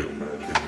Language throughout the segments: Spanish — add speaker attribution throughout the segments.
Speaker 1: magic.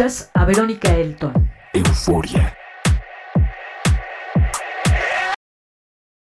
Speaker 2: Escuchas